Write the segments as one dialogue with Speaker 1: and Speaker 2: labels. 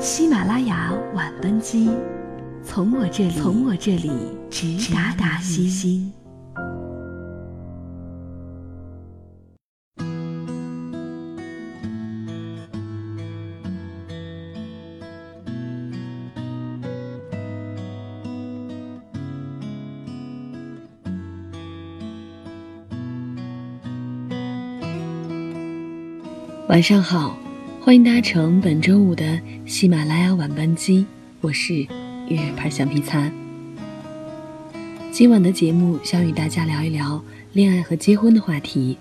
Speaker 1: 喜马拉雅晚班机，从我这里，从我这里直达达西西。晚上好，欢迎搭乘本周五的喜马拉雅晚班机，我是月牌橡皮擦。今晚的节目想与大家聊一聊恋爱和结婚的话题。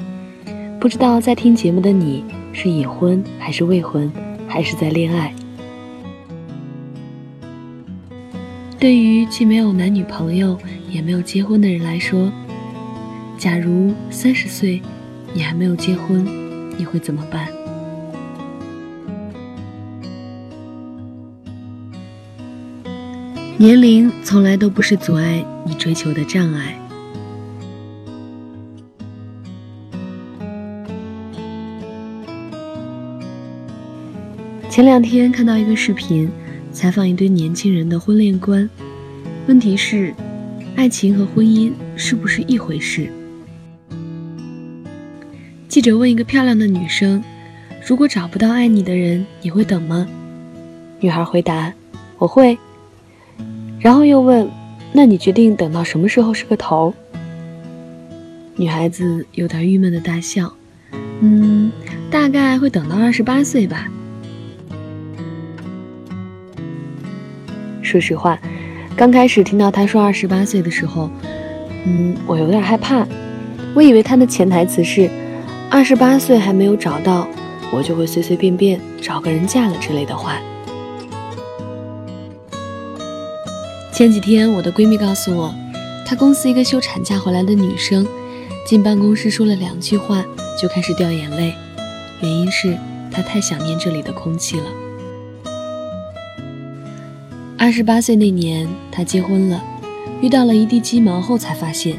Speaker 1: 不知道在听节目的你是已婚还是未婚，还是在恋爱？对于既没有男女朋友也没有结婚的人来说，假如三十岁你还没有结婚，你会怎么办？年龄从来都不是阻碍你追求的障碍。前两天看到一个视频，采访一对年轻人的婚恋观。问题是，爱情和婚姻是不是一回事？记者问一个漂亮的女生：“如果找不到爱你的人，你会等吗？”女孩回答：“我会。”然后又问：“那你决定等到什么时候是个头？”女孩子有点郁闷的大笑：“嗯，大概会等到二十八岁吧。”说实话，刚开始听到他说二十八岁的时候，嗯，我有点害怕。我以为他的潜台词是：二十八岁还没有找到，我就会随随便便找个人嫁了之类的话。前几天，我的闺蜜告诉我，她公司一个休产假回来的女生，进办公室说了两句话就开始掉眼泪，原因是她太想念这里的空气了。二十八岁那年，她结婚了，遇到了一地鸡毛后，才发现，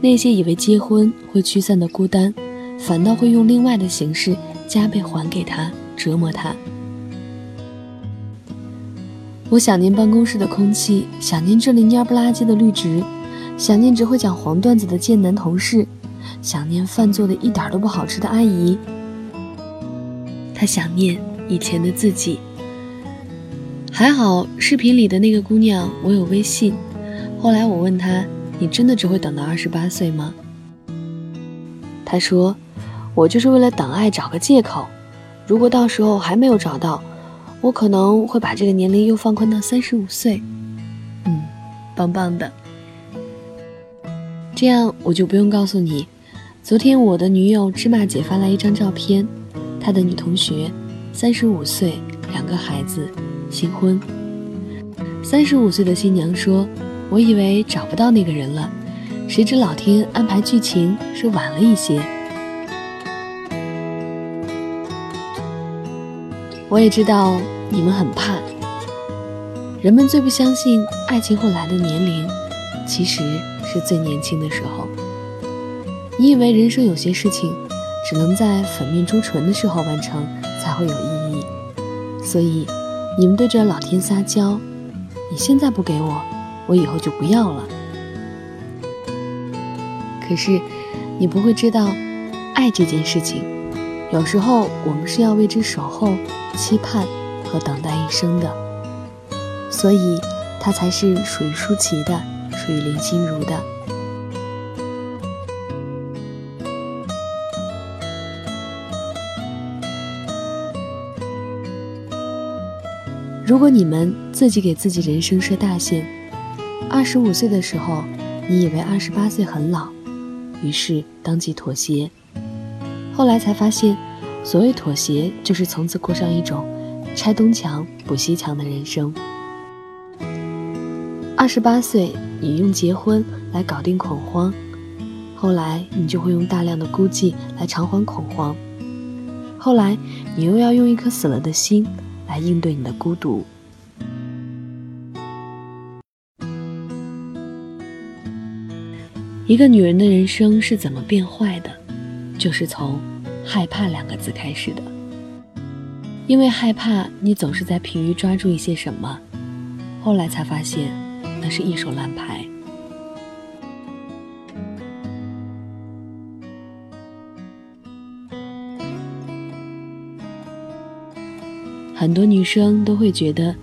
Speaker 1: 那些以为结婚会驱散的孤单，反倒会用另外的形式加倍还给她，折磨她。我想念办公室的空气，想念这里蔫不拉几的绿植，想念只会讲黄段子的贱男同事，想念饭做的一点都不好吃的阿姨。他想念以前的自己。还好视频里的那个姑娘我有微信。后来我问她：“你真的只会等到二十八岁吗？”她说：“我就是为了等爱找个借口，如果到时候还没有找到。”我可能会把这个年龄又放宽到三十五岁，嗯，棒棒的。这样我就不用告诉你，昨天我的女友芝麻姐发来一张照片，她的女同学，三十五岁，两个孩子，新婚。三十五岁的新娘说：“我以为找不到那个人了，谁知老天安排剧情是晚了一些。”我也知道。你们很怕，人们最不相信爱情会来的年龄，其实是最年轻的时候。你以为人生有些事情，只能在粉面朱唇的时候完成才会有意义，所以你们对着老天撒娇：你现在不给我，我以后就不要了。可是，你不会知道，爱这件事情，有时候我们是要为之守候、期盼。和等待一生的，所以它才是属于舒淇的，属于林心如的。如果你们自己给自己人生设大限，二十五岁的时候，你以为二十八岁很老，于是当即妥协，后来才发现，所谓妥协，就是从此过上一种。拆东墙补西墙的人生。二十八岁，你用结婚来搞定恐慌，后来你就会用大量的孤寂来偿还恐慌，后来你又要用一颗死了的心来应对你的孤独。一个女人的人生是怎么变坏的？就是从害怕两个字开始的。因为害怕你总是在疲于抓住一些什么，后来才发现那是一手烂牌。很多女生都会觉得，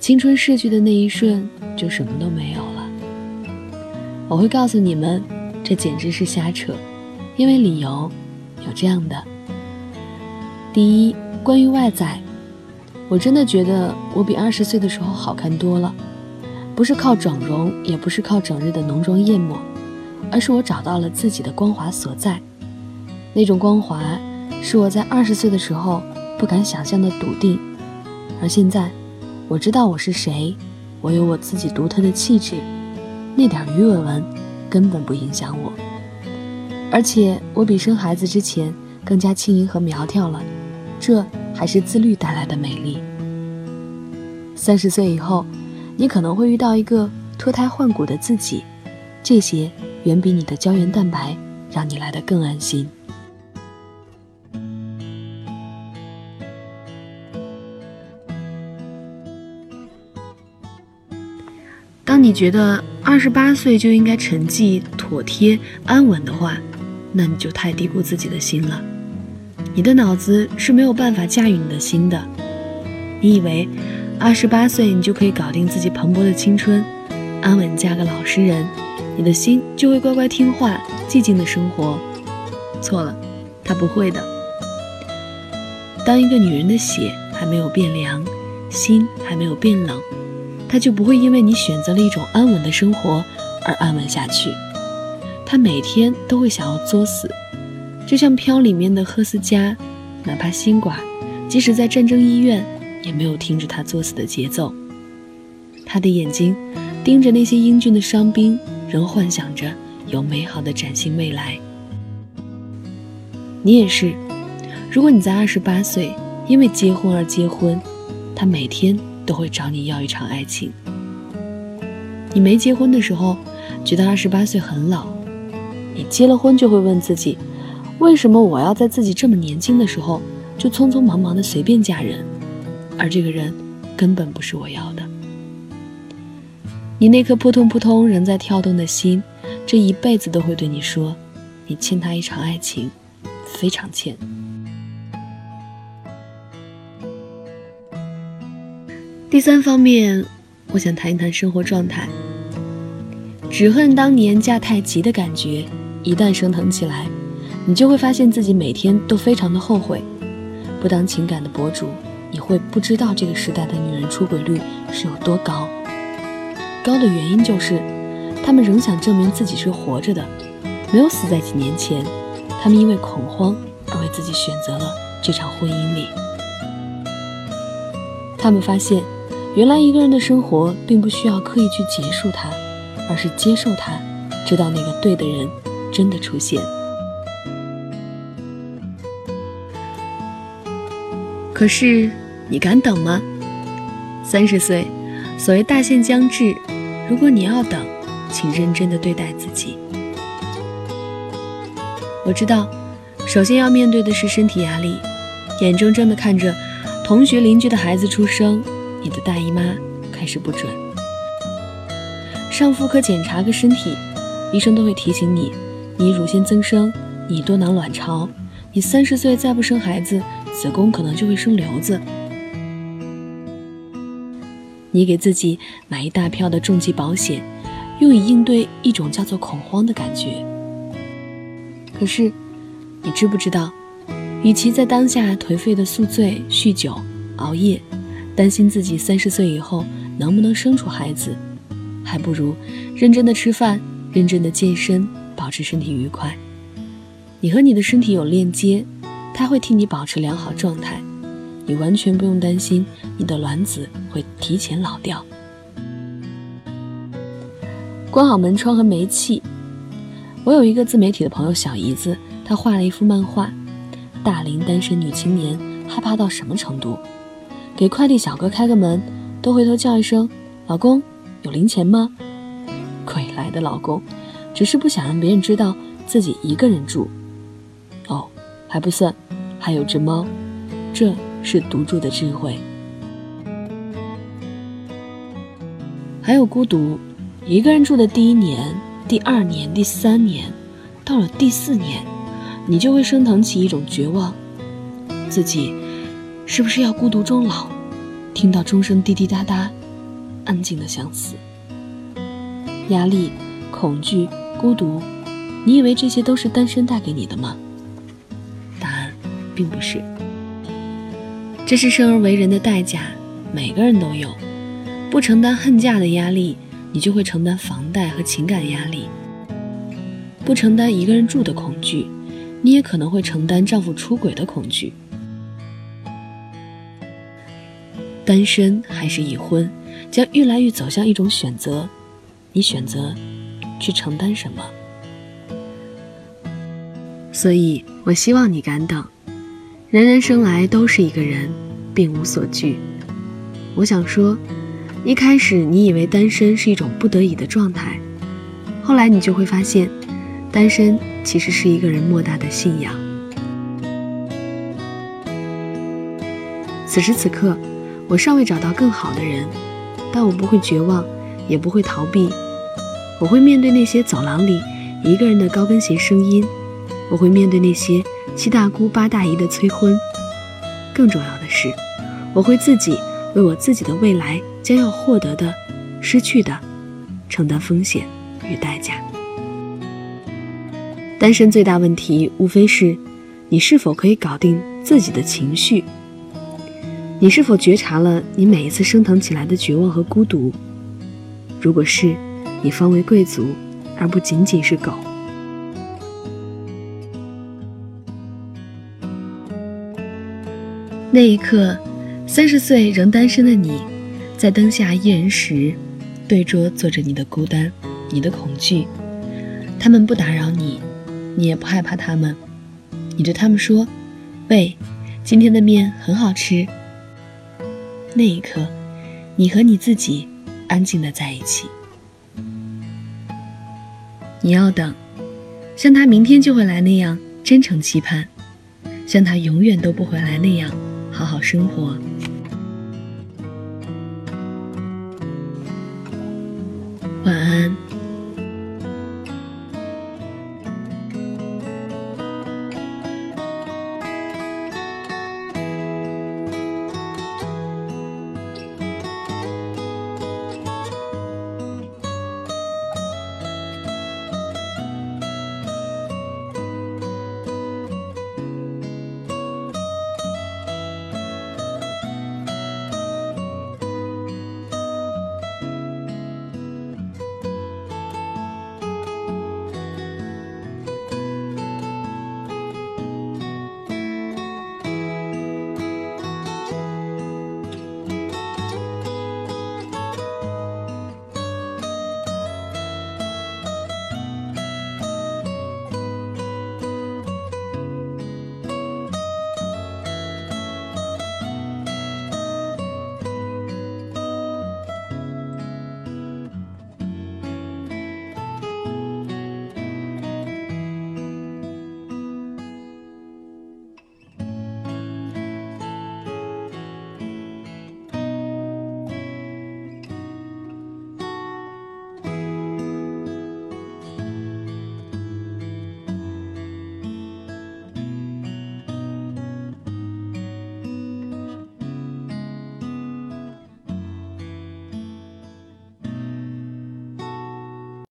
Speaker 1: 青春逝去的那一瞬就什么都没有了。我会告诉你们，这简直是瞎扯，因为理由有这样的：第一，关于外在，我真的觉得我比二十岁的时候好看多了，不是靠整容，也不是靠整日的浓妆艳抹，而是我找到了自己的光华所在。那种光华，是我在二十岁的时候不敢想象的笃定。而现在，我知道我是谁，我有我自己独特的气质，那点鱼尾纹根本不影响我。而且我比生孩子之前更加轻盈和苗条了，这还是自律带来的美丽。三十岁以后，你可能会遇到一个脱胎换骨的自己，这些远比你的胶原蛋白让你来的更安心。当你觉得二十八岁就应该沉寂、妥帖、安稳的话，那你就太低估自己的心了。你的脑子是没有办法驾驭你的心的。你以为二十八岁你就可以搞定自己蓬勃的青春，安稳嫁个老实人，你的心就会乖乖听话、寂静的生活？错了，他不会的。当一个女人的血还没有变凉，心还没有变冷。她就不会因为你选择了一种安稳的生活而安稳下去，他每天都会想要作死，就像《飘》里面的赫斯加，哪怕心寡，即使在战争医院，也没有停止他作死的节奏。他的眼睛盯着那些英俊的伤兵，仍幻想着有美好的崭新未来。你也是，如果你在二十八岁因为结婚而结婚，他每天。都会找你要一场爱情。你没结婚的时候，觉得二十八岁很老；你结了婚，就会问自己，为什么我要在自己这么年轻的时候就匆匆忙忙的随便嫁人，而这个人根本不是我要的。你那颗扑通扑通仍在跳动的心，这一辈子都会对你说，你欠他一场爱情，非常欠。第三方面，我想谈一谈生活状态。只恨当年嫁太急的感觉，一旦升腾起来，你就会发现自己每天都非常的后悔。不当情感的博主，你会不知道这个时代的女人出轨率是有多高。高的原因就是，她们仍想证明自己是活着的，没有死在几年前。她们因为恐慌而为自己选择了这场婚姻里。她们发现。原来一个人的生活并不需要刻意去结束它，而是接受它，直到那个对的人真的出现。可是你敢等吗？三十岁，所谓大限将至，如果你要等，请认真的对待自己。我知道，首先要面对的是身体压力，眼睁睁的看着同学邻居的孩子出生。你的大姨妈开始不准，上妇科检查个身体，医生都会提醒你，你乳腺增生，你多囊卵巢，你三十岁再不生孩子，子宫可能就会生瘤子。你给自己买一大票的重疾保险，用以应对一种叫做恐慌的感觉。可是，你知不知道，与其在当下颓废的宿醉、酗酒、熬夜。担心自己三十岁以后能不能生出孩子，还不如认真的吃饭，认真的健身，保持身体愉快。你和你的身体有链接，它会替你保持良好状态，你完全不用担心你的卵子会提前老掉。关好门窗和煤气。我有一个自媒体的朋友小姨子，她画了一幅漫画，大龄单身女青年害怕到什么程度？给快递小哥开个门，都回头叫一声“老公，有零钱吗？”鬼来的老公，只是不想让别人知道自己一个人住。哦，还不算，还有只猫，这是独住的智慧。还有孤独，一个人住的第一年、第二年、第三年，到了第四年，你就会升腾起一种绝望，自己是不是要孤独终老？听到钟声滴滴答答，安静的想死。压力、恐惧、孤独，你以为这些都是单身带给你的吗？答案并不是。这是生而为人的代价，每个人都有。不承担恨嫁的压力，你就会承担房贷和情感压力；不承担一个人住的恐惧，你也可能会承担丈夫出轨的恐惧。单身还是已婚，将越来越走向一种选择。你选择去承担什么？所以我希望你敢等。人人生来都是一个人，并无所惧。我想说，一开始你以为单身是一种不得已的状态，后来你就会发现，单身其实是一个人莫大的信仰。此时此刻。我尚未找到更好的人，但我不会绝望，也不会逃避。我会面对那些走廊里一个人的高跟鞋声音，我会面对那些七大姑八大姨的催婚。更重要的是，我会自己为我自己的未来将要获得的、失去的，承担风险与代价。单身最大问题无非是，你是否可以搞定自己的情绪。你是否觉察了你每一次升腾起来的绝望和孤独？如果是，你方为贵族，而不仅仅是狗。那一刻，三十岁仍单身的你，在灯下一人时，对桌坐着你的孤单，你的恐惧。他们不打扰你，你也不害怕他们。你对他们说：“喂，今天的面很好吃。”那一刻，你和你自己安静的在一起。你要等，像他明天就会来那样真诚期盼，像他永远都不会来那样好好生活。